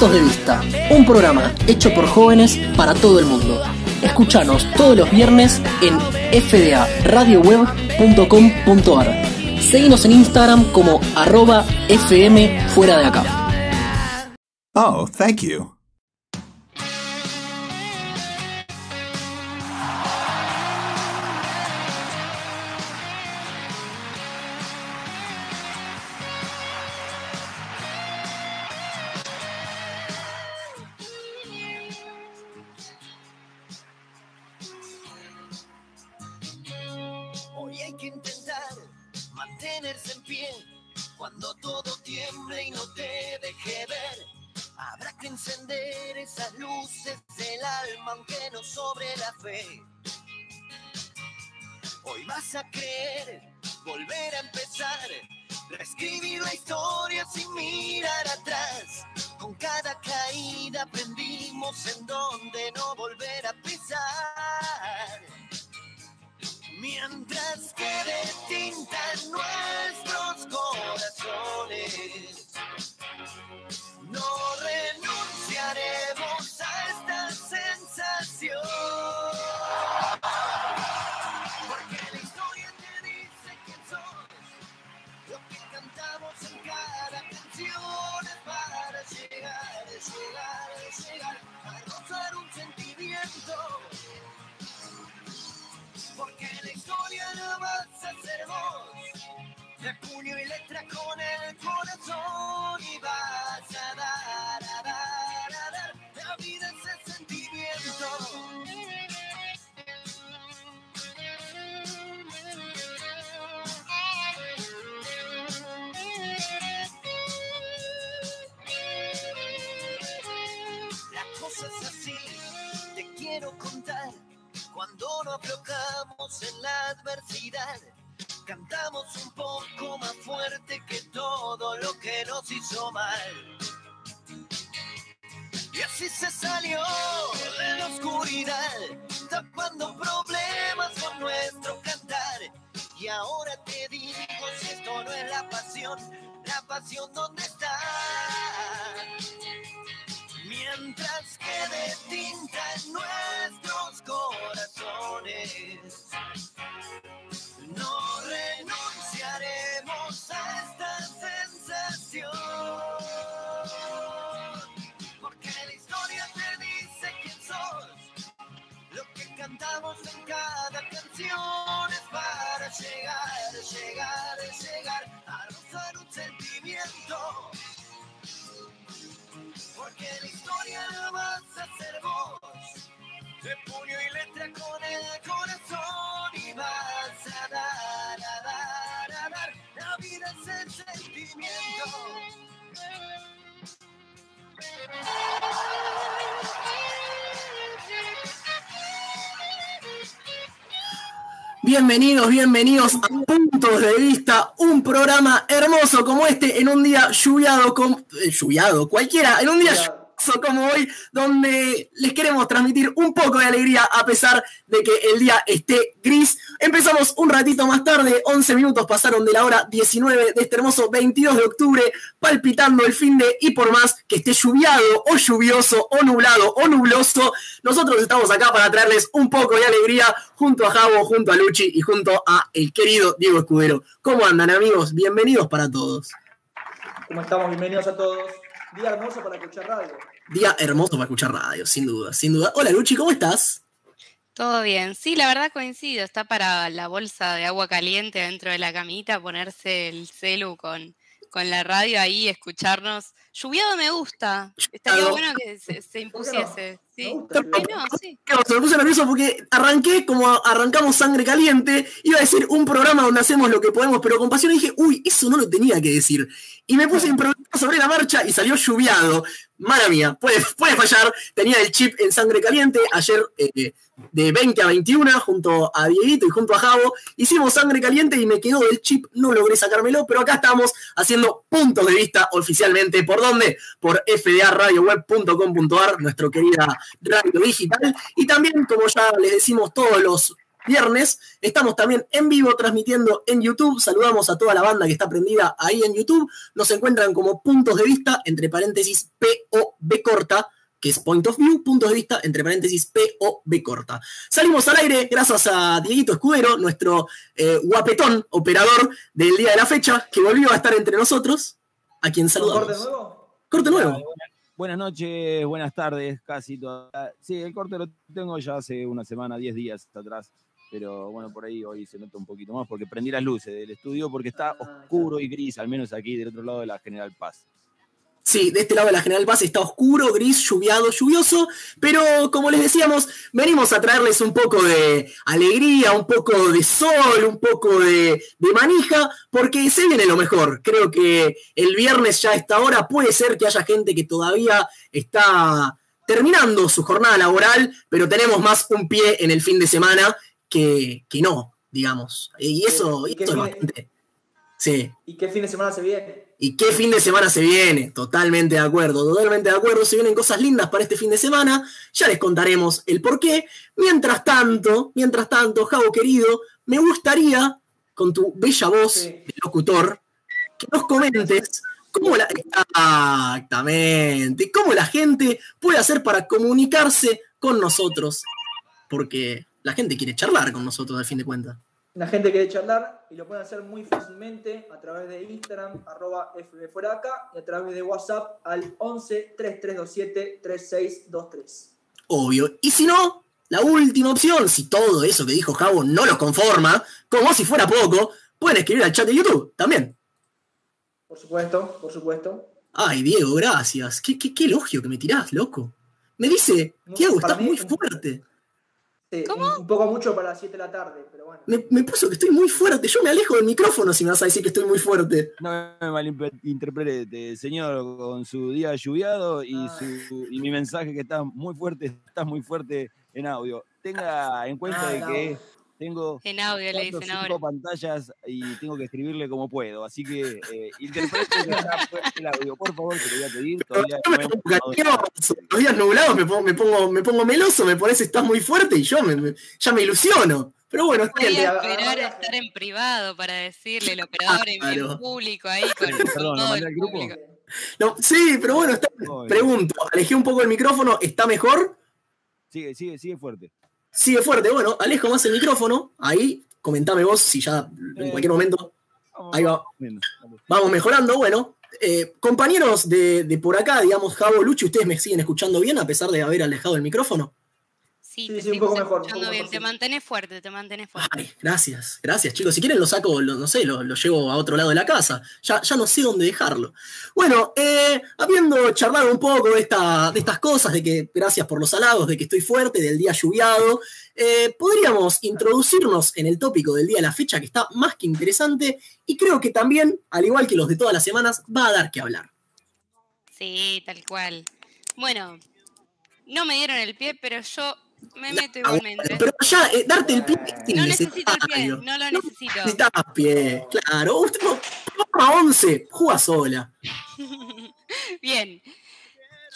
Puntos de Vista, un programa hecho por jóvenes para todo el mundo. Escúchanos todos los viernes en fdaradioweb.com.ar. Seguinos en Instagram como arroba fm fuera de acá. Oh, thank you. La historia sin mirar atrás. Con cada caída aprendimos en dónde no con el corazón y vas a dar, a dar, a dar. La vida es el sentimiento. La cosa es así, te quiero contar. Cuando nos aflojamos en la adversidad, cantamos un poco más fuerte que todo lo que nos hizo mal. Y así se salió de la oscuridad, tapando problemas con nuestro cantar. Y ahora te digo, si esto no es la pasión, la pasión dónde está. Mientras quede tinta nuestros corazones, no renunciaremos a esta sensación. Porque la historia te dice quién sos, lo que cantamos en cada canción es para llegar, llegar, llegar a rozar un sentimiento. Porque la historia la vas a hacer vos. De puño y letra con el corazón Bienvenidos, bienvenidos a Puntos de Vista, un programa hermoso como este en un día lluviado, com- eh, lluviado, cualquiera, en un día como hoy, donde les queremos transmitir un poco de alegría a pesar de que el día esté gris. Empezamos un ratito más tarde, 11 minutos pasaron de la hora 19 de este hermoso 22 de octubre, palpitando el fin de y por más que esté lluviado o lluvioso o nublado o nubloso, nosotros estamos acá para traerles un poco de alegría junto a Javo, junto a Luchi y junto a el querido Diego Escudero. ¿Cómo andan amigos? Bienvenidos para todos. ¿Cómo estamos? Bienvenidos a todos. Día hermoso para escuchar radio. Día hermoso para escuchar radio, sin duda, sin duda. Hola Luchi, ¿cómo estás? Todo bien. Sí, la verdad coincido. Está para la bolsa de agua caliente dentro de la camita, ponerse el celu con, con la radio ahí, escucharnos. Lluviado me gusta. Estaría Lluviado. bueno que se, se impusiese. Sí. Me gusta. ¿Por qué no? Sí. Claro, se me puse nervioso porque arranqué como arrancamos sangre caliente. Iba a decir un programa donde hacemos lo que podemos, pero con pasión dije, uy, eso no lo tenía que decir. Y me puse a improvisar sobre la marcha y salió lluviado. Mala mía, puede, puede fallar. Tenía el chip en sangre caliente. Ayer eh, de 20 a 21, junto a Dieguito y junto a Javo, hicimos sangre caliente y me quedó el chip. No logré sacármelo, pero acá estamos haciendo puntos de vista oficialmente. ¿Por dónde? Por fdaradioweb.com.ar, nuestra querida radio digital. Y también, como ya les decimos todos los viernes. Estamos también en vivo transmitiendo en YouTube. Saludamos a toda la banda que está prendida ahí en YouTube. Nos encuentran como puntos de vista, entre paréntesis P o B corta que es Point of View, puntos de vista, entre paréntesis, P o B corta. Salimos al aire gracias a Dieguito Escudero, nuestro eh, guapetón operador del día de la fecha, que volvió a estar entre nosotros, a quien saludamos. ¿Corte nuevo? Corte nuevo. Buenas noches, buenas tardes, casi todas. Sí, el corte lo tengo ya hace una semana, 10 días atrás, pero bueno, por ahí hoy se nota un poquito más porque prendí las luces del estudio porque está ah, oscuro y gris, al menos aquí del otro lado de la General Paz. Sí, de este lado de la General Paz está oscuro, gris, lluviado, lluvioso, pero como les decíamos, venimos a traerles un poco de alegría, un poco de sol, un poco de, manija, porque se viene lo mejor. Creo que el viernes ya a esta hora puede ser que haya gente que todavía está terminando su jornada laboral, pero tenemos más un pie en el fin de semana que, no, digamos. Y eso, es bastante. Sí. ¿Y qué fin de semana se viene? ¿Y qué fin de semana se viene? Totalmente de acuerdo, totalmente de acuerdo. Se vienen cosas lindas para este fin de semana. Ya les contaremos el por qué. Mientras tanto, mientras tanto, Javo querido, me gustaría, con tu bella voz de locutor, que nos comentes cómo la, exactamente, cómo la gente puede hacer para comunicarse con nosotros. Porque la gente quiere charlar con nosotros, al fin de cuentas la gente quiere charlar y lo pueden hacer muy fácilmente a través de Instagram, arroba acá, y a través de WhatsApp al 11 3327 3623. Obvio. Y si no, la última opción, si todo eso que dijo Javo no los conforma, como si fuera poco, pueden escribir al chat de YouTube también. Por supuesto, por supuesto. Ay, Diego, gracias. Qué, qué, elogio que me tirás, loco. Me dice, Diego, estás muy fuerte. Un, poco mucho para las 7 de la tarde, pero bueno. Me, puso que estoy muy fuerte. Yo me alejo del micrófono si me vas a decir que estoy muy fuerte. No me malinterprete, señor, con su día lluviado y, ah. su, y mi mensaje que está muy fuerte, está muy fuerte en audio. Tenga en cuenta ah, de que tengo en audio, le dicen cinco pantallas y tengo que escribirle como puedo. Así que eh, interprete el audio, por favor, te lo voy a pedir. Todavía Los días nublados me pongo, me, pongo, me pongo meloso, me pones estás muy fuerte y yo me, ya me ilusiono. Pero bueno, Voy a esperar a estar en privado para decirle el operador en, público ahí con, Perdón, todo el grupo? No, sí, pero bueno, está, pregunto, alejé un poco el micrófono, ¿está mejor? Sigue, sigue, sigue fuerte. Sigue fuerte. Bueno, alejo más el micrófono. Ahí, comentame vos si ya en eh, cualquier momento. Ahí va. Vamos mejorando. Bueno, eh, compañeros de, por acá, digamos, Javo, Luchi, ¿ustedes me siguen escuchando bien a pesar de haber alejado el micrófono? Sí, te un poco mejor, bien. Te mantienes fuerte, te mantienes fuerte. Ay, gracias, gracias, chicos. Si quieren lo saco, no sé, lo, llevo a otro lado de la casa. Ya, ya no sé dónde dejarlo. Bueno, eh, habiendo charlado un poco de, esta, de estas cosas, de que gracias por los halagos, de que estoy fuerte, del día lluviado, eh, podríamos introducirnos en el tópico del día de la fecha, que está más que interesante, y creo que también, al igual que los de todas las semanas, va a dar que hablar. Sí, tal cual. Bueno, no me dieron el pie, pero yo me meto igualmente. Pero ya, eh, darte el pie. No necesito el pie, no lo necesito. Necesitas pie, claro. Usted a 11, juega sola. Bien.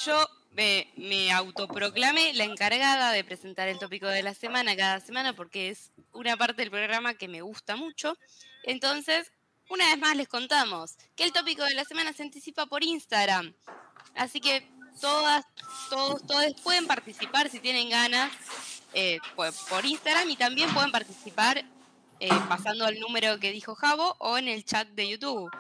Yo me, me autoproclamé la encargada de presentar el tópico de la semana cada semana porque es una parte del programa que me gusta mucho. Entonces, una vez más les contamos que el tópico de la semana se anticipa por Instagram. Así que todas, todos, todos pueden participar si tienen ganas eh, por, Instagram y también pueden participar eh, pasando al número que dijo Javo o en el chat de YouTube.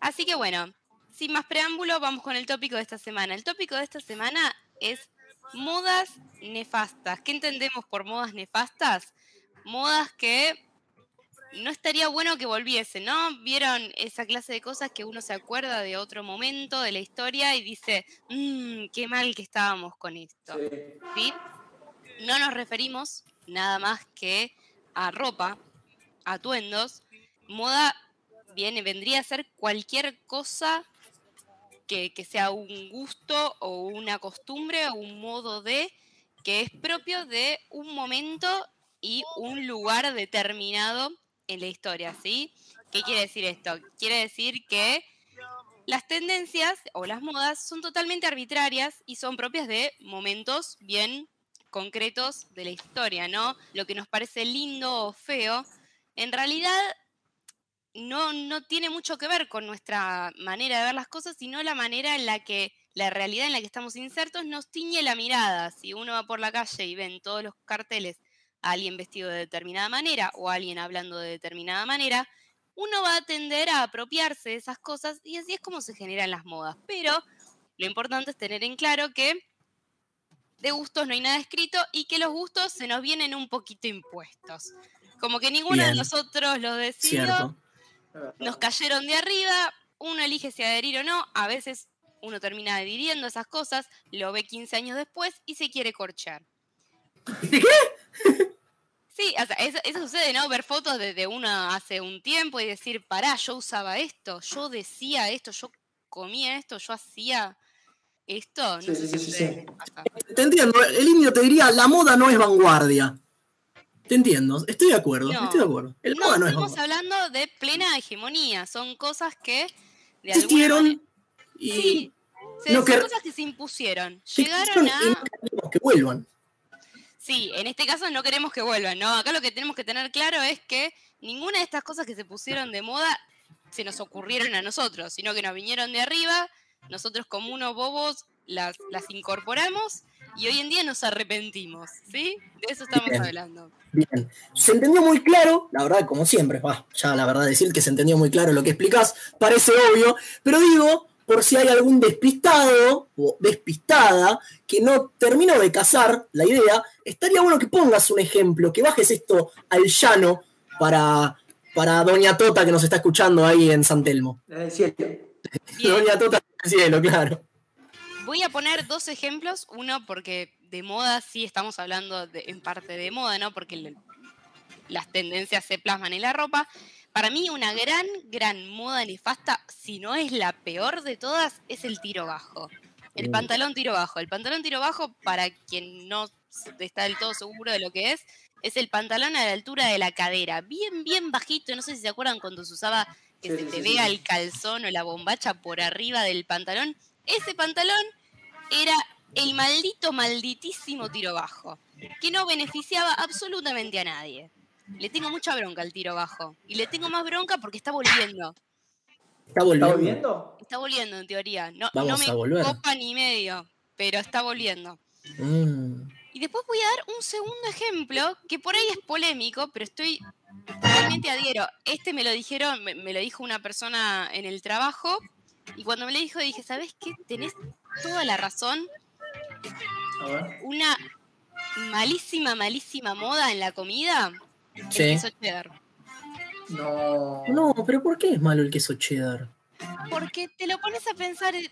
Así que bueno, sin más preámbulo, vamos con el tópico de esta semana. El tópico de esta semana es modas nefastas. ¿Qué entendemos por modas nefastas? Modas que no estaría bueno que volviese, ¿no? Vieron esa clase de cosas que uno se acuerda de otro momento de la historia y dice, mmm, qué mal que estábamos con esto. Sí. No nos referimos nada más que a ropa, atuendos. Moda viene, vendría a ser cualquier cosa que, que sea un gusto o una costumbre o un modo de que es propio de un momento y un lugar determinado en la historia, ¿sí? ¿Qué quiere decir esto? Quiere decir que las tendencias o las modas son totalmente arbitrarias y son propias de momentos bien concretos de la historia, ¿no? Lo que nos parece lindo o feo, en realidad no, no tiene mucho que ver con nuestra manera de ver las cosas, sino la manera en la que la realidad en la que estamos insertos nos tiñe la mirada. Si uno va por la calle y ve en todos los carteles a alguien vestido de determinada manera o a alguien hablando de determinada manera, uno va a tender a apropiarse de esas cosas y así es como se generan las modas. Pero lo importante es tener en claro que de gustos no hay nada escrito y que los gustos se nos vienen un poquito impuestos. Como que ninguno de nosotros los decidió, nos cayeron de arriba, uno elige si adherir o no, a veces uno termina adhiriendo esas cosas, lo ve 15 años después y se quiere corchar. ¿Qué? Sí, o sea, eso, sucede, ¿no? Ver fotos de, uno hace un tiempo y decir, pará, yo usaba esto, yo decía esto, yo comía esto, yo hacía esto. No sí, sí, sí, Te entiendo, el indio te diría, la moda no es vanguardia. Te entiendo, estoy de acuerdo, estoy de acuerdo. El no, no estamos hablando de plena hegemonía, son cosas que de existieron y sí, son cosas que se impusieron. Llegaron a... Y que vuelvan. Sí, en este caso no queremos que vuelvan, ¿no? Acá lo que tenemos que tener claro es que ninguna de estas cosas que se pusieron de moda se nos ocurrieron a nosotros, sino que nos vinieron de arriba, nosotros como unos bobos las, las incorporamos y hoy en día nos arrepentimos, ¿sí? De eso estamos hablando. Bien, se entendió muy claro, la verdad, como siempre, ya la verdad decir que se entendió muy claro lo que explicás, parece obvio, pero digo, por si hay algún despistado o despistada que no terminó de cazar la idea, estaría bueno que pongas un ejemplo, que bajes esto al llano para, para Doña Tota que nos está escuchando ahí en San Telmo. Doña Tota en cielo, claro. Voy a poner dos ejemplos, uno porque de moda sí estamos hablando en parte de moda, ¿no? Porque las tendencias se plasman en la ropa, para mí una gran, gran moda nefasta, si no es la peor de todas, es el tiro bajo. El uh. pantalón tiro bajo. El pantalón tiro bajo, para quien no está del todo seguro de lo que es, es el pantalón a la altura de la cadera, bien, bien bajito. No sé si se acuerdan cuando se usaba que se te vea el calzón o la bombacha por arriba del pantalón. Ese pantalón era el maldito, malditísimo tiro bajo, que no beneficiaba absolutamente a nadie. Le tengo mucha bronca al tiro bajo. Y le tengo más bronca porque está volviendo. ¿Está volviendo? Está volviendo, en teoría. No, no me copa ni medio, pero está volviendo. Mm. Y después voy a dar un segundo ejemplo, que por ahí es polémico, pero estoy realmente adhiero. Este me lo dijeron, me, lo dijo una persona en el trabajo, y cuando me lo dijo dije, ¿sabes qué? Tenés toda la razón. Una malísima, malísima moda en la comida el queso cheddar. No. No, pero ¿por qué es malo el queso cheddar? Porque te lo pones a pensar, es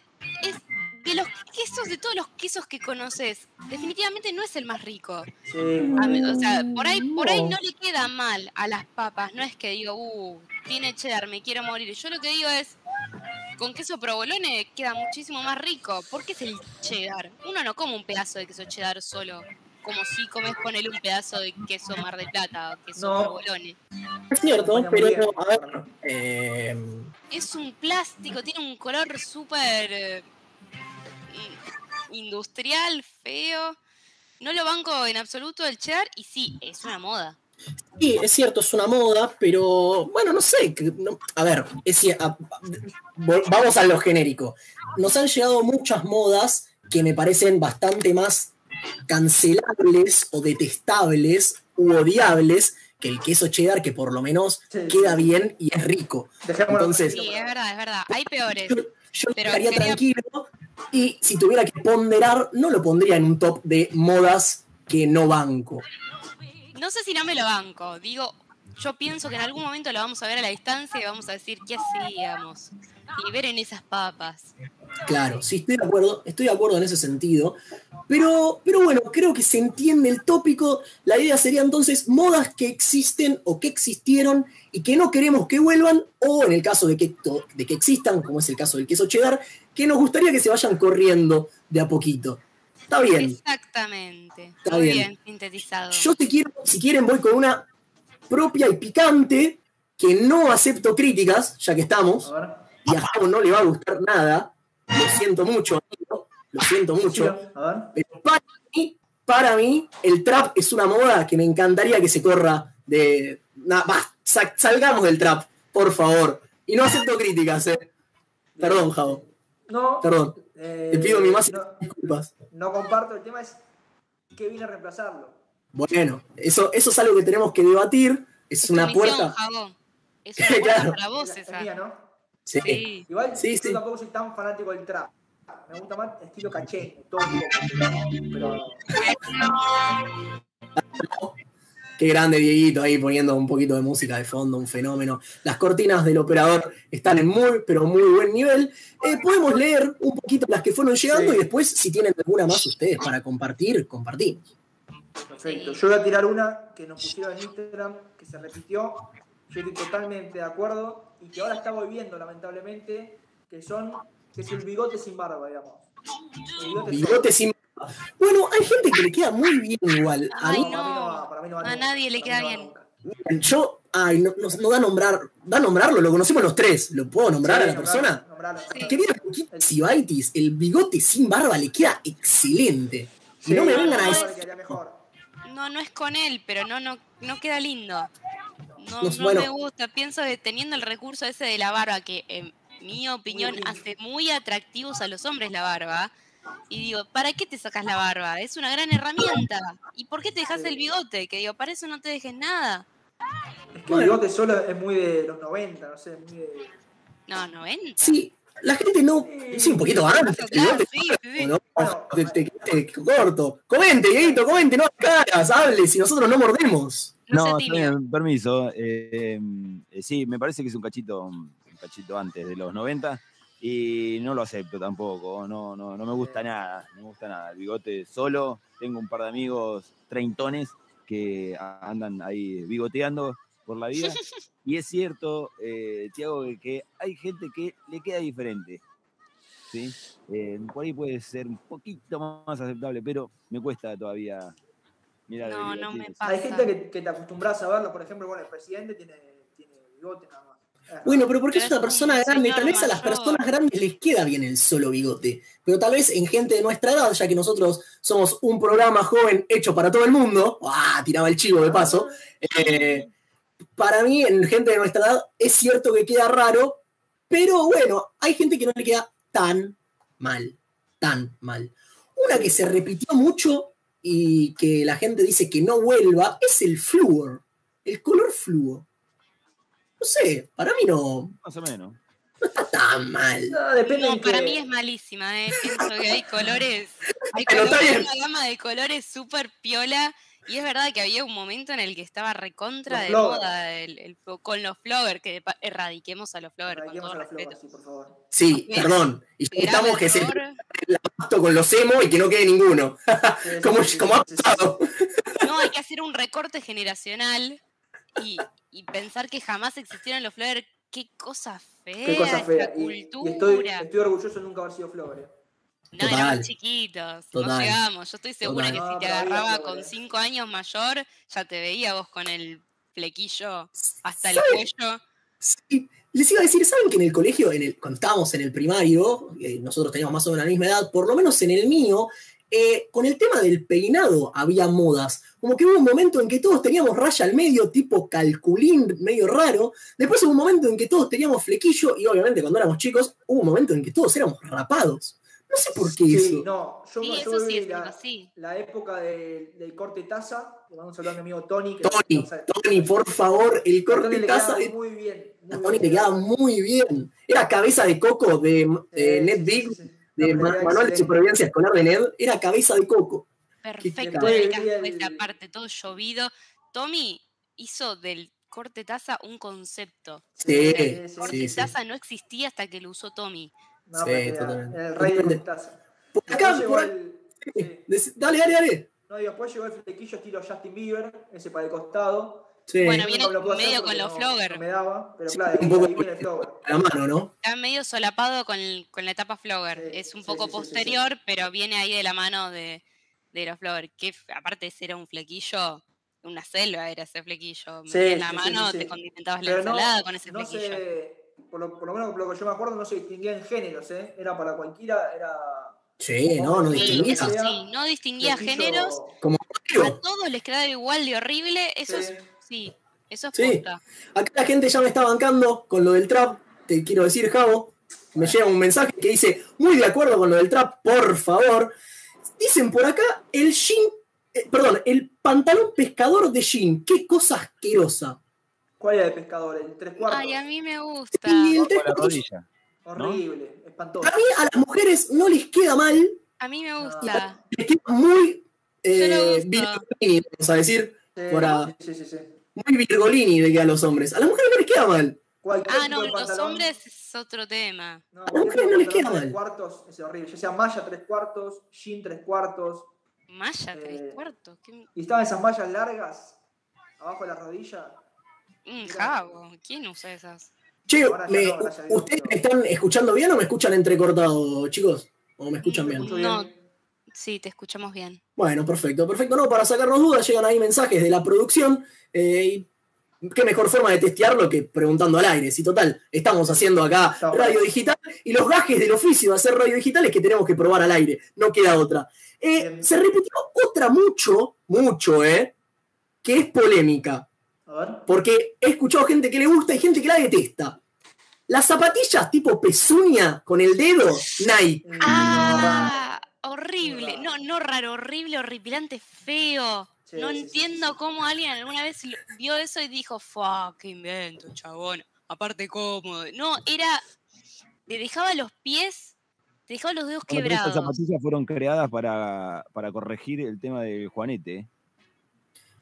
de los quesos, de todos los quesos que conoces, definitivamente no es el más rico. Sí. o sea, por ahí, por ahí no le queda mal a las papas. No es que digo, uh, tiene cheddar, me quiero morir. Yo lo que digo es, con queso provolone queda muchísimo más rico. ¿Por qué es el cheddar? Uno no come un pedazo de queso cheddar solo como si comes ponerle un pedazo de queso mar de plata o queso no. Es cierto, pero a ver. Eh, es un plástico, tiene un color súper eh, industrial, feo. No lo banco en absoluto el cheddar y sí, es una moda. Sí, es cierto, es una moda, pero bueno, no sé. a ver, vamos a lo genérico. Nos han llegado muchas modas que me parecen bastante más cancelables o detestables u odiables que el queso cheddar, que por lo menos queda bien y es rico. Entonces, sí, es verdad, es verdad. Hay peores. Yo, estaría tranquilo y si tuviera que ponderar, no lo pondría en un top de modas que no banco. No sé si no me lo banco. Digo, yo pienso que en algún momento lo vamos a ver a la distancia y vamos a decir qué hacíamos. Y ver en esas papas. Claro, sí, estoy de acuerdo, estoy de acuerdo en ese sentido. Pero, pero bueno, creo que se entiende el tópico. La idea sería entonces modas que existen o que existieron y que no queremos que vuelvan, o en el caso de que, de que existan, como es el caso del queso cheddar, que nos gustaría que se vayan corriendo de a poquito. Está bien. Exactamente. Está Muy bien. sintetizado. Yo te quiero, si quieren, voy con una propia y picante que no acepto críticas, ya que estamos. Y a Javo no le va a gustar nada. Lo siento mucho, amigo, lo siento mucho. Pero para mí, para mí, el trap es una moda que me encantaría que se corra de. Nah, salgamos del trap, por favor. Y no acepto críticas, eh. Perdón, Javo. No, Perdón. eh, Te pido mi más no, disculpas. no comparto. El tema es que viene a reemplazarlo. Bueno, eso, eso es algo que tenemos que debatir. Es Tu una misión, puerta. Javo. Es una puerta Claro. para vos Es- es esa. mía, ¿no? Sí. Sí. Igual Sí, yo sí. tampoco soy tan fanático del trap. Me gusta más estilo caché, todo un poco. Pero Qué grande Dieguito ahí poniendo un poquito de música de fondo, un fenómeno. Las cortinas del operador están en muy, pero muy buen nivel. Eh, podemos leer un poquito las que fueron llegando Sí. y después, si tienen alguna más ustedes para compartir, compartimos. Perfecto. Yo voy a tirar una que nos pusieron en Instagram, que se repitió. Yo estoy totalmente de acuerdo y que ahora está volviendo, lamentablemente, que son que es el bigote sin barba, digamos. El bigote Bigote sin. Bueno, hay gente que le queda muy bien igual. A Ay, mí, para mí no. va, para mí no va A nunca, nadie le queda bien. yo, ay, no, no- no da a nombrar, da a nombrarlo, lo conocemos los tres. ¿Lo puedo nombrar Sí, a la persona? nombralo, nombralo. Querido Kiki Sibaitis, el bigote sin barba le queda excelente. Y Sí, no me vengan a decir. No, no es con él, pero no, no, no queda lindo. No, Los- no bueno. me gusta. Pienso que teniendo el recurso ese de la barba, que en mi opinión hace muy atractivos a los hombres la barba. Y digo, ¿para qué te sacas la barba? Es una gran herramienta. ¿Y por qué te dejas el bigote? Que digo, para eso no te dejes nada. Es que el bigote solo es muy de los 90, no sé, muy de. No, no ven. Sí, la gente no. Sí, un poquito antes. el Claro, bigote sí, sí, sí. ¿no? Bueno, Te- te- te- corto. Comente, Dieguito, comente, no hagas caras, hable, si nosotros no mordemos. No, No, permiso. Eh, eh, sí, me parece que es un cachito, un cachito antes de los 90 y no lo acepto tampoco. No, no, no me gusta nada, no me gusta nada. El bigote solo, tengo un par de amigos treintones que andan ahí bigoteando por la vida. Y es cierto, eh, Tiago, que- que hay gente que le queda diferente. ¿sí? Eh, por ahí puede ser un poquito más aceptable, pero me cuesta todavía mirar No, no me pasa. Hay gente que, que te acostumbras a verlo, por ejemplo, bueno, el presidente tiene, tiene bigote nada más. Bueno, pero porque Pero es una es persona grande, tal vez a las personas grandes les queda bien el solo bigote. Pero tal vez en gente de nuestra edad, ya que nosotros somos un programa joven hecho para todo el mundo, ¡ah! tiraba el chivo de paso. eh, para mí, en gente de nuestra edad, es cierto que queda raro, pero bueno, hay gente que no le queda tan mal, tan mal. Una que se repitió mucho y que la gente dice que no vuelva es el flúor, el color flúor. No sé, para mí no, Más o menos. no está tan mal. No, depende No, para mí es malísima, ¿eh? Pienso que hay colores, hay colores, una gama de colores súper piola. Y es verdad que había un momento en el que estaba recontra Los de flogger. moda el- el con los flogger, que erradiquemos a los flogger con todo a respeto. sí, por favor. Sí, Bien. perdón. Y estamos que se error. pacto con los emo y que no quede ninguno. Sí, como, sí, como ha pasado. No, hay que hacer un recorte generacional y, y pensar que jamás existieron los flogger. Qué cosa fea. Qué cosa fea. esta Y, y cultura. estoy, estoy orgulloso de nunca haber sido flor. No, Total. éramos chiquitos, no llegamos. Yo estoy segura Total. que si te agarraba con 5 años mayor, ya te veía vos con el flequillo hasta el cuello. Sí, les iba a decir, ¿saben que en el colegio, en el, cuando estábamos en el primario, eh, nosotros teníamos más o menos la misma edad, por lo menos en el mío, eh, con el tema del peinado había modas. Como que hubo un momento en que todos teníamos raya al medio, tipo calculín, medio raro. Después hubo un momento en que todos teníamos flequillo, y obviamente cuando éramos chicos, hubo un momento en que todos éramos rapados. No sé por qué Sí, eso. no, yo, Sí, yo eso sí es la, así. la época del, del corte taza. Le mando un saludo a mi amigo Tony. Que Tony, o sea, Tony, por favor, el a Tony corte le taza quedaba de muy bien. muy a Tony bien. te quedaba muy bien. Era cabeza de coco de, de Sí, Ned Big, sí, sí. de No, Manual de. Supervivencia Escolar de Ned, era cabeza de coco. Perfecto, el esa parte, todo llovido. Tommy hizo del corte taza un concepto. Sí, El corte sí, sí. taza no existía hasta que lo usó Tommy. No, Sí, totalmente. El rey de Totalmente. Por acá, por el- Sí, sí. dec- Dale, dale, dale. No, y después llegó el flequillo estilo Justin Bieber, ese para el costado. Sí, Bueno, viene lo medio con los no- flogger. No me daba, pero Sí, claro, un poco ahí viene el flogger. a la mano, ¿no? Está medio solapado con, el- con la etapa flogger. Sí, es un sí, poco sí, sí, sí, sí. posterior, pero viene ahí de la mano de, de los flogger. Que aparte ese era un flequillo, una selva era ese flequillo. Sí, Metías la mano, sí, sí. te condimentabas la Pero no, ensalada con ese no flequillo. se, por, lo, por lo menos por lo que yo me acuerdo, no se distinguía en géneros, ¿eh? Era para cualquiera, era Sí, no, no Sí, distinguía. eso sí, no distinguía géneros. Como A todos les quedaba igual de horrible. Eso es, Sí. sí, eso es Sí. posta. Acá la gente ya me está bancando con lo del trap. Te quiero decir, Javo. Me llega un mensaje que dice, muy de acuerdo con lo del trap, por favor. Dicen por acá, el jean, eh, perdón, el pantalón pescador de jean. Qué cosa asquerosa. ¿Cuál era el pescador? El tres cuartos. Ay, a mí me gusta. Y el tres cuartos, rodilla. Horrible, espantoso. a mí a las mujeres no les queda mal, A mí me gusta. les queda muy eh, virgolini, vamos a decir, Sí, para- sí, sí, sí. muy virgolini de que a los hombres. A las mujeres no les queda mal. Cualquier Ah, no, de los pantalón- hombres es otro tema. No, A las mujeres no de les queda mal. tres cuartos es horrible. Ya sea malla tres cuartos, jean tres cuartos. Maya, tres Eh, cuartos. ¿Qué... Y estaban esas mallas largas, abajo de la rodilla. Un jabo. ¿Quién usa esas? Che, me- no, ¿ustedes me están escuchando bien o me escuchan entrecortado, chicos? ¿O me escuchan bien? Escucho No. bien. Sí, te escuchamos bien. Bueno, perfecto, perfecto. No, para sacarnos dudas, llegan ahí mensajes de la producción. eh, y qué mejor forma de testearlo que preguntando al aire. Si total, estamos haciendo acá Está radio bueno. digital y los gajes del oficio de hacer radio digital es que tenemos que probar al aire. No queda otra. Eh, Bien. se repitió otra mucho, mucho, ¿eh? Que es polémica. A ver. Porque he escuchado gente que le gusta y gente que la detesta. Las zapatillas tipo pezuña con el dedo, Nike. Mm, Ah, horrible. No, no raro, horrible, horripilante, feo. Sí, no sí, entiendo sí, sí. cómo alguien alguna vez vio eso y dijo, fuck, qué invento, chabón. Aparte cómodo. No, era. Te dejaba los pies, te dejaba los dedos Bueno, pero estas quebrados. zapatillas fueron creadas para, para corregir el tema del Juanete.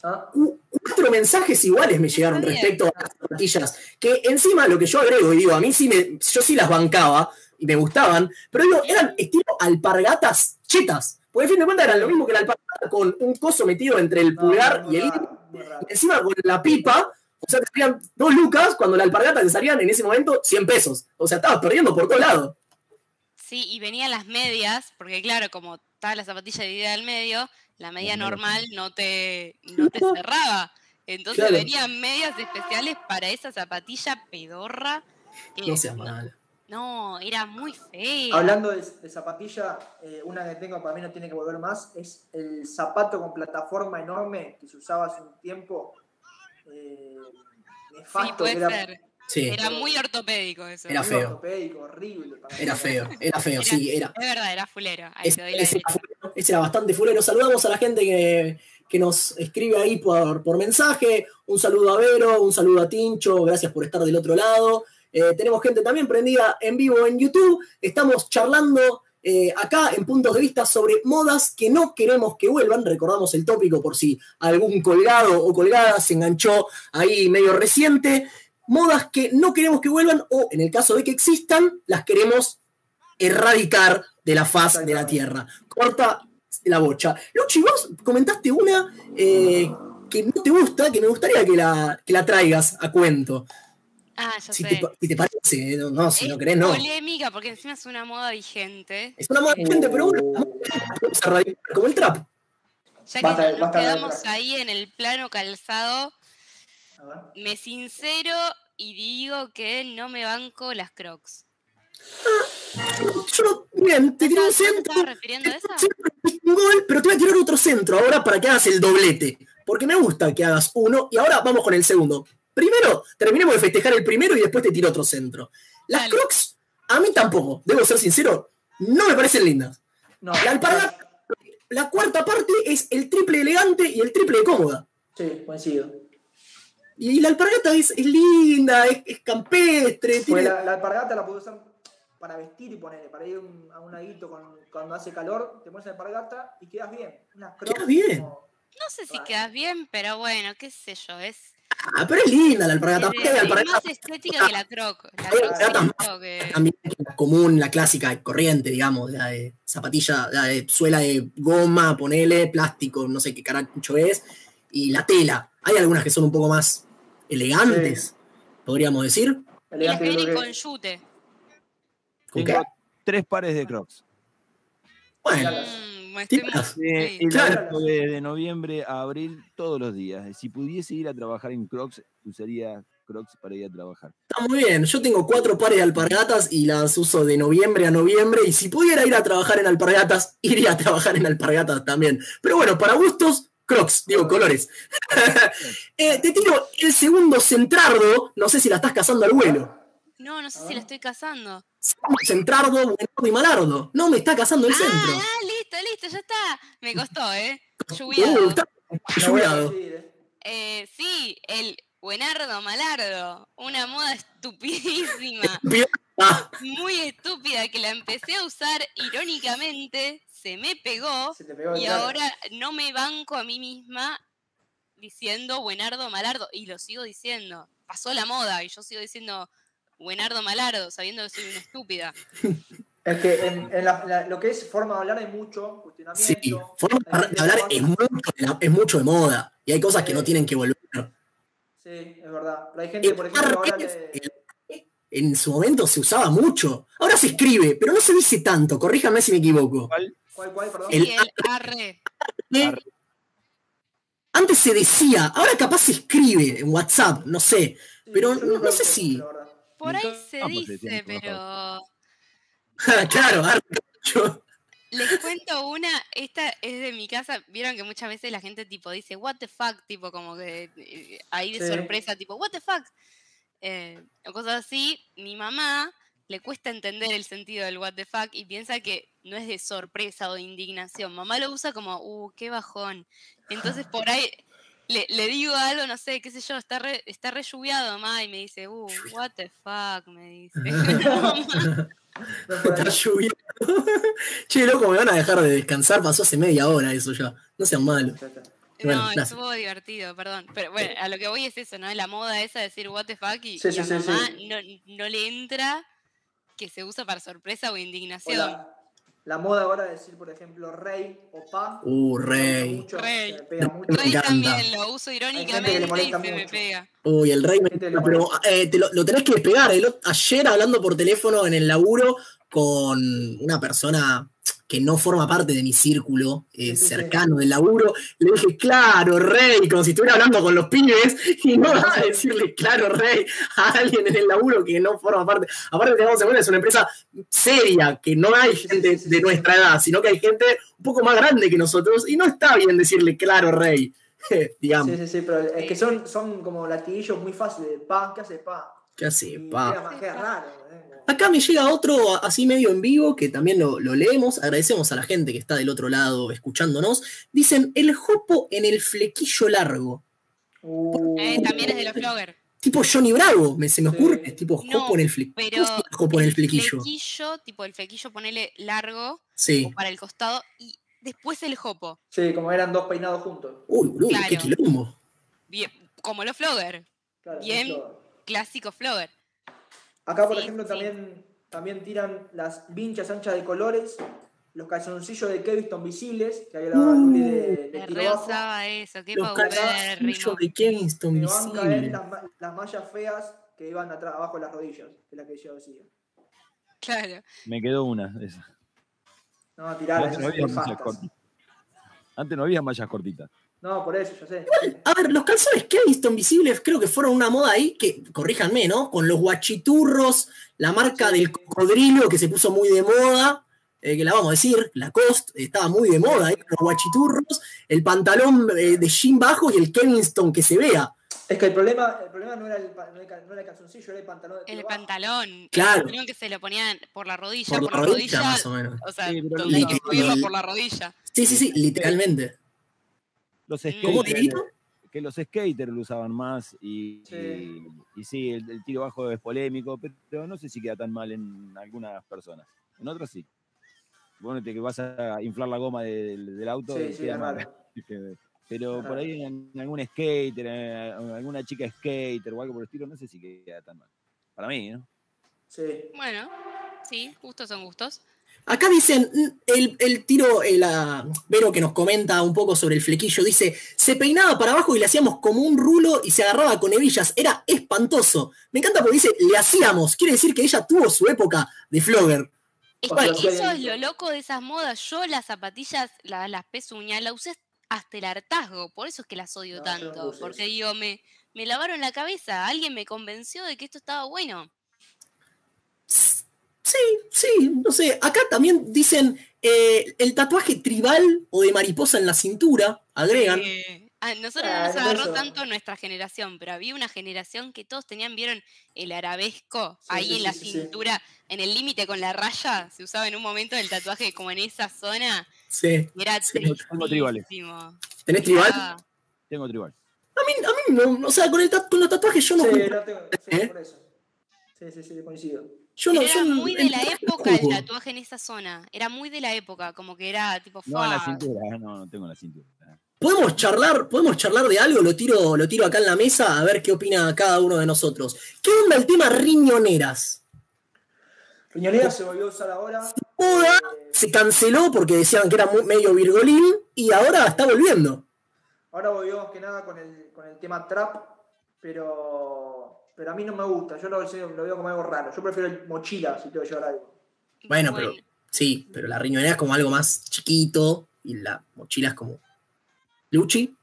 Ah, Cu- Cuatro mensajes iguales me llegaron bien. respecto a las zapatillas. Que encima lo que yo agrego y digo, a mí sí me, yo sí las bancaba y me gustaban, pero digo, eran estilo alpargatas chetas. Porque a fin de cuentas eran lo mismo que la alpargata con un coso metido entre el no, pulgar y el. Y encima con la pipa, o sea, te salían dos lucas cuando la alpargata te salían en ese momento 100 pesos. O sea, estabas perdiendo por todos lados. Sí, y venían las medias, porque claro, como estaba la zapatilla dividida al medio, la media normal no te, no te cerraba. Entonces Claro. venían medias especiales para esa zapatilla pedorra. que No seas mal. No, era muy fea. Hablando de, de zapatilla, eh, una que tengo para mí no tiene que volver más, es el zapato con plataforma enorme que se usaba hace un tiempo. Eh, sí, nefasto, puede que era ser. Sí, Era muy ortopédico eso. Era feo. ortopédico, horrible. era feo, era feo, Era- sí, era. Es verdad, era fulero. Ahí Ese, te doy la ese era derecha. fulero, ese era bastante fulero. Saludamos a la gente que, que nos escribe ahí por, por mensaje. Un saludo a Vero, un saludo a Tincho, gracias por estar del otro lado. Eh, tenemos gente también prendida en vivo en YouTube. Estamos charlando eh, acá en puntos de vista sobre modas que no queremos que vuelvan. Recordamos el tópico por si algún colgado o colgada se enganchó ahí medio reciente. Modas que no queremos que vuelvan o en el caso de que existan, las queremos erradicar de la faz de la tierra. Corta la bocha. Luchi, vos comentaste una eh, que no te gusta, que me gustaría que la, que la traigas a cuento. Ah, ya Si sé. te, si te parece, no, no, si es no querés, no. polémica porque encima es una moda vigente. Es una moda gente, pero bueno, la moda podemos erradicar, como el trap. Ya que Basta nos basta quedamos ahí en el plano calzado. Me sincero y digo que no me banco las crocs. Yo no, bien, te tiro un ¿No te centro. refiriendo a un gol, pero te voy a tirar otro centro ahora para que hagas el doblete. Porque me gusta que hagas uno y ahora vamos con el segundo. Primero, terminemos de festejar el primero y después te tiro otro centro. Las Dale. Crocs, a mí tampoco, debo ser sincero, no me parecen lindas. No, La la cuarta parte es el triple elegante y el triple cómoda. Sí, coincido. Y la alpargata es, es linda, es, es campestre, Pues tiene- la, la alpargata la puedo usar para vestir y ponerle, para ir a un, a un laguito con- cuando hace calor, te pones la alpargata y quedas bien. Quedas bien. como- No sé si Vale. quedas bien, pero bueno, qué sé yo, es, Ah, pero es linda la alpargata. es, más estética que la croc. La croc que... también la común, la clásica, corriente, digamos, la de zapatilla, la de suela de goma, ponele, plástico, no sé qué caracho es, y la tela. Hay algunas que son un poco más elegantes, podríamos decir. Y las elegante, que yo vienen creo con yute. ¿Con qué? Tres pares de crocs. Bueno, Mm, estoy Eh, sí. y Claro. de, de noviembre a abril todos los días. Si pudiese ir a trabajar en crocs, usaría crocs para ir a trabajar. Está muy bien. Yo tengo cuatro pares de alpargatas y las uso de noviembre a noviembre. Y si pudiera ir a trabajar en alpargatas, iría a trabajar en alpargatas también. Pero bueno, para gustos, crocs, digo colores. Eh, te tiro el segundo centrardo. No sé si la estás cazando al vuelo. No, no sé si la estoy cazando. Centrardo, buenardo y malardo. No, me está cazando el ah, centro. Ah, listo, listo, ya está. Me costó, ¿eh? Lluviado. Uh, está lluviado. Eh, sí, el buenardo malardo. Una moda estupidísima. Muy estúpida que la empecé a usar irónicamente. Se me pegó, y ahora no me banco a mí misma diciendo buenardo malardo. Y lo sigo diciendo. Pasó la moda y yo sigo diciendo buenardo malardo, sabiendo que soy una estúpida. Es que en, lo que es forma de hablar hay mucho cuestionamiento. Sí, forma de hablar es mucho, es mucho de moda y hay cosas que no tienen que volver. Sí, es verdad. Pero hay gente, por ejemplo, ahora le... En su momento se usaba mucho. Ahora se escribe, pero no se dice tanto. Corríjame si me equivoco. ¿Cuál, cuál, perdón? El, arre. Antes se decía, ahora capaz se escribe en WhatsApp, no sé. Pero no, sé si. Por ahí se dice, pero. claro, Les cuento una, esta es de mi casa, vieron que muchas veces la gente tipo dice, what the fuck, tipo como que eh, ahí de sorpresa, tipo, what the fuck, eh, o cosas así, mi mamá le cuesta entender el sentido del what the fuck y piensa que no es de sorpresa o de indignación, mamá lo usa como, uh, qué bajón, entonces por ahí le, le, digo algo, no sé, qué sé yo, está re, está re lluviado, mamá, y me dice, uh, what the fuck, me dice. está lloviendo. che, loco, me van a dejar de descansar, pasó hace media hora eso ya. No sean malos. No, estuvo divertido, perdón. Pero bueno, a lo que voy es eso, ¿no? La moda esa de decir what the fuck y, a mamá no, no, le entra que se usa para sorpresa o indignación la moda ahora de decir, por ejemplo, rey o pa. Uh, rey. rey. rey también lo uso irónicamente y se me pega. Uy, el rey me pero eh, te lo, lo, tenés que despegar. ayer hablando por teléfono en el laburo con una persona que no forma parte de mi círculo eh, cercano del laburo, le dije, claro, rey, como si estuviera hablando con los pibes, y no vas a decirle, claro, rey, a alguien en el laburo que no forma parte. Aparte, tenemos en es una empresa seria, que no hay gente de nuestra edad, sino que hay gente un poco más grande que nosotros, y no está bien decirle, claro, rey, digamos. Sí, sí, sí, pero es que son, son como latiguillos muy fáciles, pa, ¿qué hace pa? ¿Qué hace pa? Queda, raro, ¿eh? Acá me llega otro así medio en vivo, que también lo, leemos. Agradecemos a la gente que está del otro lado escuchándonos. Dicen, el jopo en el flequillo largo. Eh, también es de los floggers. Tipo Johnny Bravo, me, se me ocurre. Tipo jopo en el flequillo. Pero jopo en el flequillo? flequillo, tipo el flequillo, ponele largo sí. para el costado y después el jopo. Sí, como eran dos peinados juntos. Uy, uy qué quilombo. Bien, como los flogger. Bien clásico flogger. Acá, por ejemplo, también, también tiran las vinchas anchas de colores, los calzoncillos de Keviston visibles, que hay la uh, de, de tiro eso, qué Los calzoncillos de Keviston visibles. Las, las mallas feas que iban atrás, abajo de las rodillas, de la que yo decía. Claro. Me quedó una de esas. No, tirar, Antes no había mallas cortitas. Antes no había mallas cortitas. No, por eso, yo sé. a ver, los calzones que visto visibles creo que fueron una moda ahí, que, corríjanme, ¿no? Con los guachiturros, la marca del cocodrilo que se puso muy de moda, eh, que la vamos a decir, la Cost, estaba muy de moda ahí, los guachiturros, el pantalón eh, de jean bajo y el Kevinston que se vea. Es que el problema, el problema no, era el, no, era el calzoncillo, era el pantalón. El pantalón. Claro. El pantalón que se lo ponían por la rodilla. Por, la, rodilla, más o menos. O sea, sí, por la rodilla. Sí, sí, sí, literalmente. Los skaters, que los skaters lo usaban más y sí, el, tiro bajo es polémico, pero no sé si queda tan mal en algunas personas. En otras sí. Bueno, que vas a inflar la goma del, auto sí, sí, mal. Pero por ahí en, algún skater, en alguna chica skater o algo por el estilo, no sé si queda tan mal. Para mí, ¿no? Sí. Bueno, sí, gustos son gustos. Acá dicen, el, tiro, el, Vero que nos comenta un poco sobre el flequillo, dice, se peinaba para abajo y le hacíamos como un rulo y se agarraba con hebillas, era espantoso. Me encanta porque dice, le hacíamos, quiere decir que ella tuvo su época de flogger. eso es lo loco de esas modas. Yo las zapatillas, las pezuñas, las usé hasta el hartazgo, por eso es que las odio tanto, porque digo, me, me lavaron la cabeza, alguien me convenció de que esto estaba bueno. Sí, sí, no sé. Acá también dicen eh, el tatuaje tribal o de mariposa en la cintura, agregan. Ah, nosotros no nos agarró tanto nuestra generación, pero había una generación que todos tenían, vieron el arabesco ahí en la cintura, en el límite con la raya, se usaba en un momento del tatuaje como en esa zona. Sí. Era Tengo tribales. ¿Tenés tribal? Tengo tribal. A mí, a mí no, o sea, con, el con los tatuajes yo no. Sí, no tengo, sí, ¿Eh? por eso. Sí, sí, sí, coincido. Yo no, era muy de la época el tatuaje en esa zona. Era muy de la época, como que era tipo. No, la cintura, no, no tengo la cintura. ¿Podemos charlar, podemos charlar de algo? Lo tiro, lo tiro acá en la mesa a ver qué opina cada uno de nosotros. ¿Qué onda el tema riñoneras? Riñoneras se volvió a usar ahora. Se, canceló porque decían que era medio virgolín y ahora está volviendo. Ahora volvió más que nada con el, con el tema trap, pero, pero a mí no me gusta. Yo lo, lo veo como algo raro. Yo prefiero el mochila si tengo que llevar algo. Bueno, pero sí, pero la riñonera es como algo más chiquito y la mochila es como Luchi.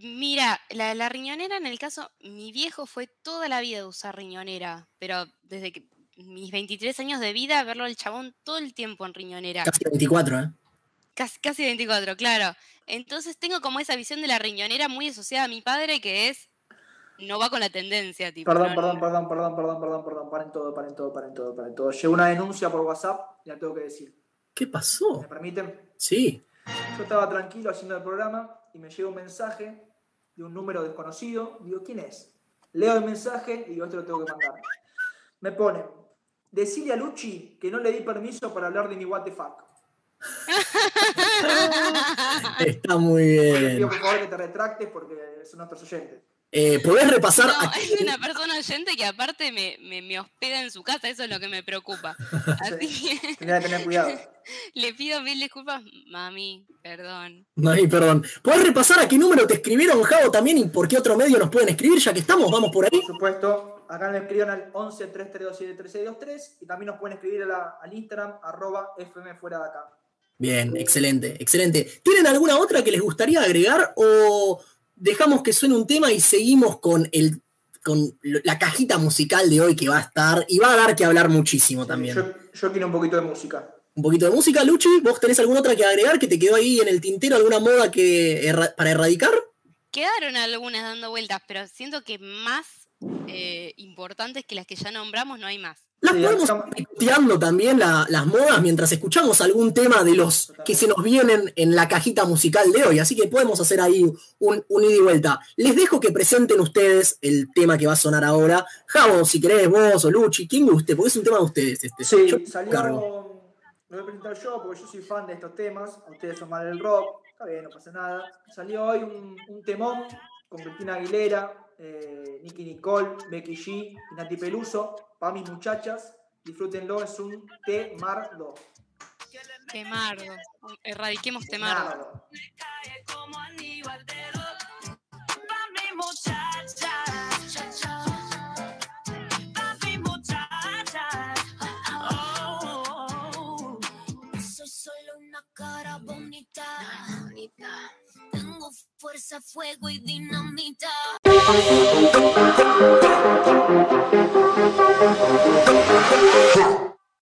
Mira, la, riñonera en el caso, mi viejo fue toda la vida de usar riñonera, pero desde que mis 23 años de vida, verlo al chabón todo el tiempo en riñonera. Casi 24, ¿eh? Casi, casi 24, claro. Entonces tengo como esa visión de la riñonera muy asociada a mi padre, que es no va con la tendencia, tipo. Perdón, perdón, perdón, perdón, perdón, perdón, perdón, paren todo, paren todo, paren todo, paren todo. Llegó una denuncia por WhatsApp, ya tengo que decir. ¿Qué pasó? ¿Me permiten? Sí. Yo estaba tranquilo haciendo el programa y me llega un mensaje de un número desconocido. Digo, ¿quién es? Leo el mensaje y digo, esto lo tengo que mandar. Me pone, decile a Luchi que no le di permiso para hablar de mi what the fuck. Está muy bien. Pido por favor que te retractes porque son nuestros oyentes. Eh, ¿Podés repasar? No, es una persona oyente que aparte me, me, hospeda en su casa, eso es lo que me preocupa. Así que tener cuidado. Le pido mil disculpas, mami, perdón. Mami, perdón. ¿Podés repasar a qué número te escribieron, Javo, también y por qué otro medio nos pueden escribir, ya que estamos? Vamos por ahí. Por supuesto, acá nos escribieron al 11 3623 y también nos pueden escribir al Instagram, arroba FM fuera de acá. Bien, excelente, excelente. ¿Tienen alguna otra que les gustaría agregar o dejamos que suene un tema y seguimos con, el, con la cajita musical de hoy que va a estar y va a dar que hablar muchísimo también. Yo, quiero un poquito de música. Un poquito de música, Luchi. ¿Vos tenés alguna otra que agregar que te quedó ahí en el tintero? ¿Alguna moda que para erradicar? Quedaron algunas dando vueltas, pero siento que más eh, importantes que las que ya nombramos no hay más. Las podemos ir también las modas mientras escuchamos algún tema de los que se nos vienen en la cajita musical de hoy, así que podemos hacer ahí un, un ida y vuelta. Les dejo que presenten ustedes el tema que va a sonar ahora. Javo, si querés, vos o Luchi, quien guste, porque es un tema de ustedes. Este. Sí, salió, lo voy a presentar yo porque yo soy fan de estos temas, ustedes son mal del rock, está bien, no pasa nada. Salió hoy un, un temón con Cristina Aguilera, eh, Nicky Nicole, Becky G y Nati Peluso. Para mis muchachas, disfrútenlo, es un temardo. Temardo. Erradiquemos temardo. Soy solo una cara bonita. bonita fuerza, fuego y dinamita. Thank you.